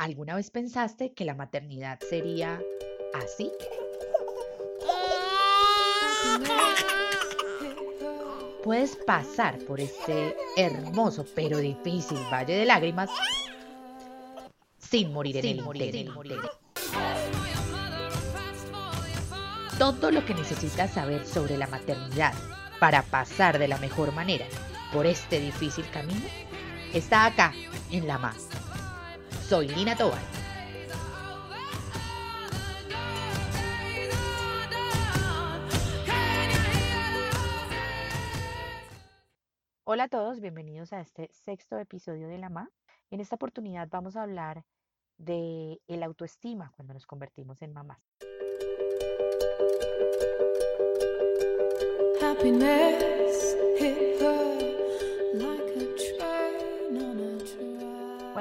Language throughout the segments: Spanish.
¿Alguna vez pensaste que la maternidad sería así? Puedes pasar por este hermoso pero difícil valle de lágrimas sin morir en el intento. Todo lo que necesitas saber sobre la maternidad para pasar de la mejor manera por este difícil camino está acá en La Más. Soy Lina Tobar. Hola a todos, bienvenidos a este sexto episodio de La Ma. En esta oportunidad vamos a hablar de el autoestima cuando nos convertimos en mamás.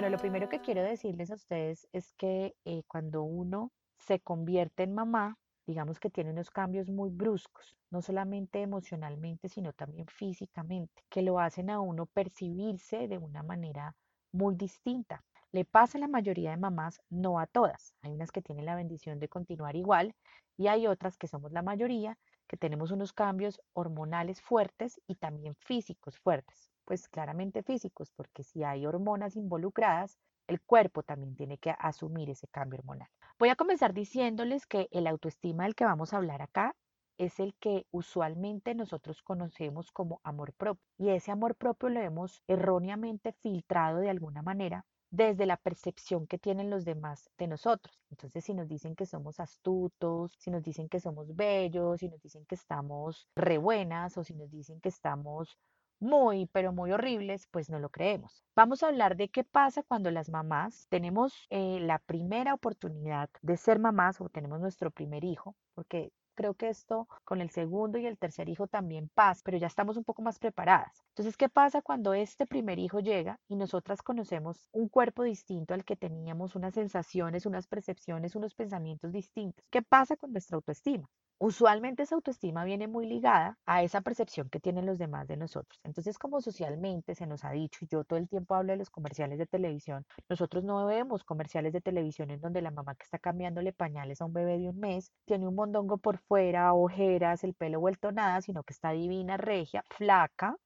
Lo primero que quiero decirles a ustedes es que eh, cuando uno se convierte en mamá, digamos que tiene unos cambios muy bruscos, no solamente emocionalmente, sino también físicamente, que lo hacen a uno percibirse de una manera muy distinta. Le pasa a la mayoría de mamás, no a todas. Hay unas que tienen la bendición de continuar igual y hay otras que somos la mayoría, que tenemos unos cambios hormonales fuertes y también físicos fuertes pues claramente físicos, porque si hay hormonas involucradas, el cuerpo también tiene que asumir ese cambio hormonal. Voy a comenzar diciéndoles que el autoestima del que vamos a hablar acá es el que usualmente nosotros conocemos como amor propio. Y ese amor propio lo hemos erróneamente filtrado de alguna manera desde la percepción que tienen los demás de nosotros. Entonces, si nos dicen que somos astutos, si nos dicen que somos bellos, si nos dicen que estamos re buenas o si nos dicen que estamos muy, pero muy horribles, pues no lo creemos. Vamos a hablar de qué pasa cuando las mamás tenemos eh, la primera oportunidad de ser mamás o tenemos nuestro primer hijo, porque creo que esto con el segundo y el tercer hijo también pasa, pero ya estamos un poco más preparadas. Entonces, ¿qué pasa cuando este primer hijo llega y nosotras conocemos un cuerpo distinto al que teníamos, unas sensaciones, unas percepciones, unos pensamientos distintos? ¿Qué pasa con nuestra autoestima? Usualmente esa autoestima viene muy ligada a esa percepción que tienen los demás de nosotros. Entonces, como socialmente se nos ha dicho, y yo todo el tiempo hablo de los comerciales de televisión, nosotros no vemos comerciales de televisión en donde la mamá que está cambiándole pañales a un bebé de un mes tiene un mondongo por fuera, ojeras, el pelo vuelto nada, sino que está divina, regia, flaca,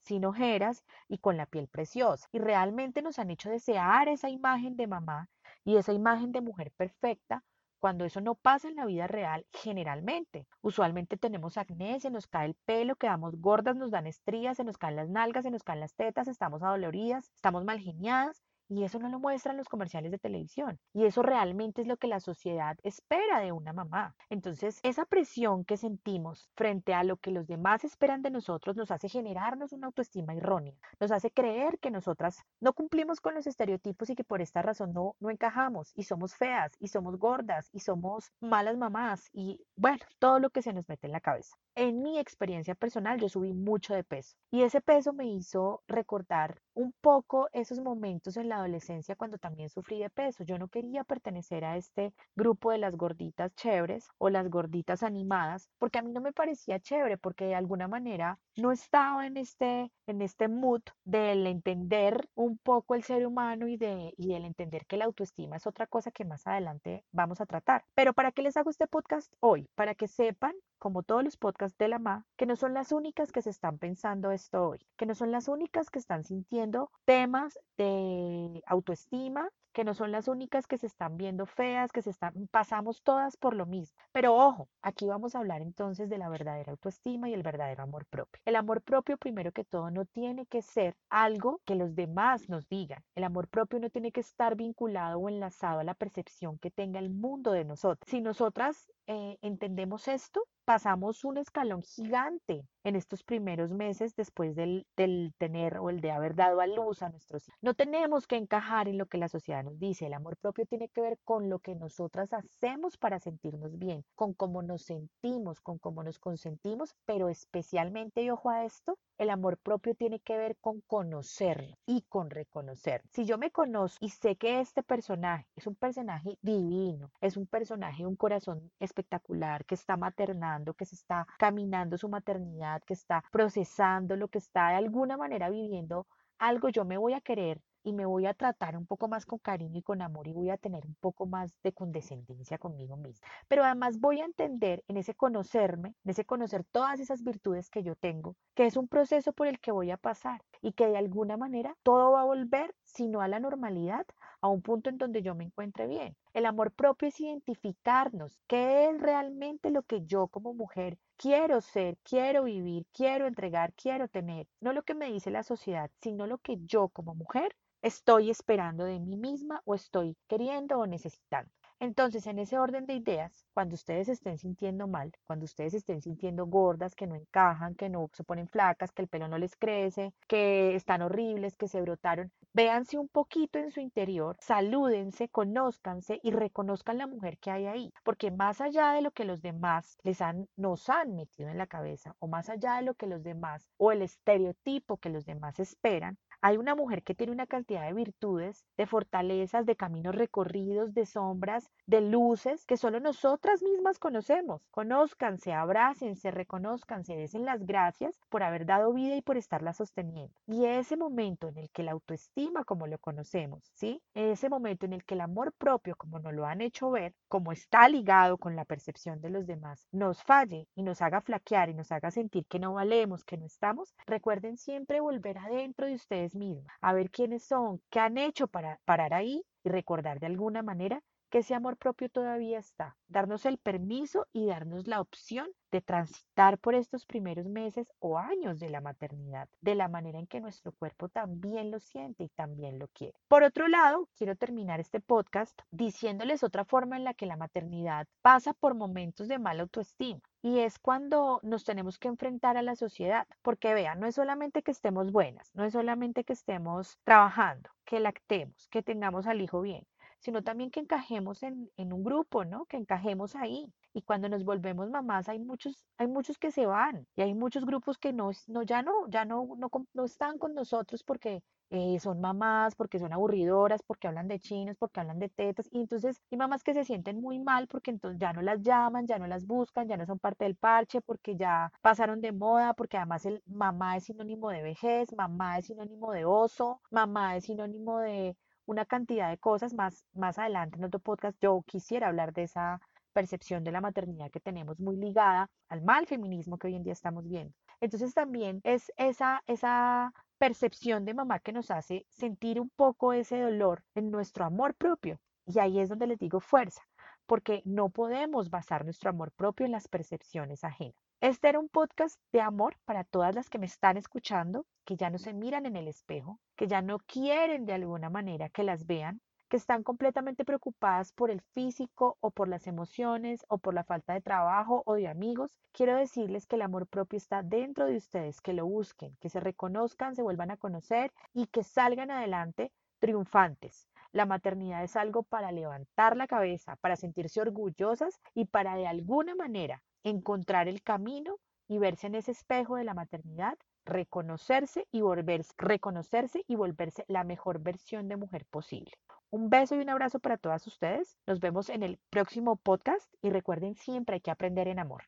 sin ojeras y con la piel preciosa. Y realmente nos han hecho desear esa imagen de mamá y esa imagen de mujer perfecta cuando eso no pasa en la vida real generalmente. Usualmente tenemos acné, se nos cae el pelo, quedamos gordas, nos dan estrías, se nos caen las nalgas, se nos caen las tetas, estamos adoloridas, estamos mal geniadas y eso no lo muestran los comerciales de televisión. Y eso realmente es lo que la sociedad espera de una mamá. Entonces, esa presión que sentimos frente a lo que los demás esperan de nosotros nos hace generarnos una autoestima errónea. Nos hace creer que nosotras no cumplimos con los estereotipos y que por esta razón no, no encajamos y somos feas y somos gordas y somos malas mamás y bueno, todo lo que se nos mete en la cabeza. En mi experiencia personal, yo subí mucho de peso y ese peso me hizo recordar un poco esos momentos en la adolescencia cuando también sufrí de peso. Yo no quería pertenecer a este grupo de las gorditas chéveres o las gorditas animadas, porque a mí no me parecía chévere, porque de alguna manera no estaba en este, en este mood del entender un poco el ser humano y, de, y del entender que la autoestima es otra cosa que más adelante vamos a tratar. Pero ¿para qué les hago este podcast hoy? Para que sepan como todos los podcasts de la MA, que no son las únicas que se están pensando esto hoy, que no son las únicas que están sintiendo temas de autoestima, que no son las únicas que se están viendo feas, que se están, pasamos todas por lo mismo. Pero ojo, aquí vamos a hablar entonces de la verdadera autoestima y el verdadero amor propio. El amor propio, primero que todo, no tiene que ser algo que los demás nos digan. El amor propio no tiene que estar vinculado o enlazado a la percepción que tenga el mundo de nosotros. Si nosotras eh, entendemos esto, pasamos un escalón gigante en estos primeros meses después del, del, tener o el de haber dado a luz a nuestros hijos. No tenemos que encajar en lo que la sociedad nos dice. El amor propio tiene que ver con lo que nosotras hacemos para sentirnos bien, con cómo nos sentimos, con cómo nos consentimos, pero especialmente, y ojo a esto, el amor propio tiene que ver con conocer y con reconocer. Si yo me conozco y sé que este personaje es un personaje divino, es un personaje, un corazón espectacular, que está maternando, que se está caminando su maternidad, que está procesando lo que está de alguna manera viviendo algo, yo me voy a querer y me voy a tratar un poco más con cariño y con amor y voy a tener un poco más de condescendencia conmigo misma. Pero además voy a entender en ese conocerme, en ese conocer todas esas virtudes que yo tengo, que es un proceso por el que voy a pasar y que de alguna manera todo va a volver, si no a la normalidad, a un punto en donde yo me encuentre bien. El amor propio es identificarnos, qué es realmente lo que yo como mujer quiero ser, quiero vivir, quiero entregar, quiero tener. No lo que me dice la sociedad, sino lo que yo como mujer estoy esperando de mí misma o estoy queriendo o necesitando. Entonces, en ese orden de ideas, cuando ustedes estén sintiendo mal, cuando ustedes estén sintiendo gordas, que no encajan, que no se ponen flacas, que el pelo no les crece, que están horribles, que se brotaron, véanse un poquito en su interior, salúdense, conózcanse y reconozcan la mujer que hay ahí, porque más allá de lo que los demás les han nos han metido en la cabeza o más allá de lo que los demás o el estereotipo que los demás esperan, hay una mujer que tiene una cantidad de virtudes, de fortalezas, de caminos recorridos, de sombras, de luces que solo nosotras mismas conocemos. Conózcanse, abrácense, reconózcanse, desen las gracias por haber dado vida y por estarla sosteniendo. Y ese momento en el que la autoestima, como lo conocemos, ¿sí? Ese momento en el que el amor propio, como nos lo han hecho ver, como está ligado con la percepción de los demás, nos falle y nos haga flaquear y nos haga sentir que no valemos, que no estamos, recuerden siempre volver adentro de ustedes misma, a ver quiénes son, qué han hecho para parar ahí y recordar de alguna manera que ese amor propio todavía está. Darnos el permiso y darnos la opción de transitar por estos primeros meses o años de la maternidad, de la manera en que nuestro cuerpo también lo siente y también lo quiere. Por otro lado, quiero terminar este podcast diciéndoles otra forma en la que la maternidad pasa por momentos de mala autoestima. Y es cuando nos tenemos que enfrentar a la sociedad, porque vean, no es solamente que estemos buenas, no es solamente que estemos trabajando, que lactemos, que tengamos al hijo bien, sino también que encajemos en, un grupo, ¿no? Que encajemos ahí. Y cuando nos volvemos mamás, hay muchos, hay muchos que se van y hay muchos grupos que no, no ya no, ya no, no, están con nosotros porque eh, son mamás, porque son aburridoras, porque hablan de chinos, porque hablan de tetas. Y entonces hay mamás que se sienten muy mal porque entonces ya no las llaman, ya no las buscan, ya no son parte del parche, porque ya pasaron de moda, porque además el mamá es sinónimo de vejez, mamá es sinónimo de oso, mamá es sinónimo de una cantidad de cosas. Más, más adelante en otro podcast yo quisiera hablar de esa percepción de la maternidad que tenemos muy ligada al mal feminismo que hoy en día estamos viendo. Entonces también es esa, esa percepción de mamá que nos hace sentir un poco ese dolor en nuestro amor propio. Y ahí es donde les digo fuerza, porque no podemos basar nuestro amor propio en las percepciones ajenas. Este era un podcast de amor para todas las que me están escuchando, que ya no se miran en el espejo, que ya no quieren de alguna manera que las vean, que están completamente preocupadas por el físico o por las emociones o por la falta de trabajo o de amigos. Quiero decirles que el amor propio está dentro de ustedes, que lo busquen, que se reconozcan, se vuelvan a conocer y que salgan adelante triunfantes. La maternidad es algo para levantar la cabeza, para sentirse orgullosas y para de alguna manera encontrar el camino y verse en ese espejo de la maternidad, reconocerse y volverse, reconocerse y volverse la mejor versión de mujer posible. Un beso y un abrazo para todas ustedes. Nos vemos en el próximo podcast y recuerden siempre hay que aprender en amor.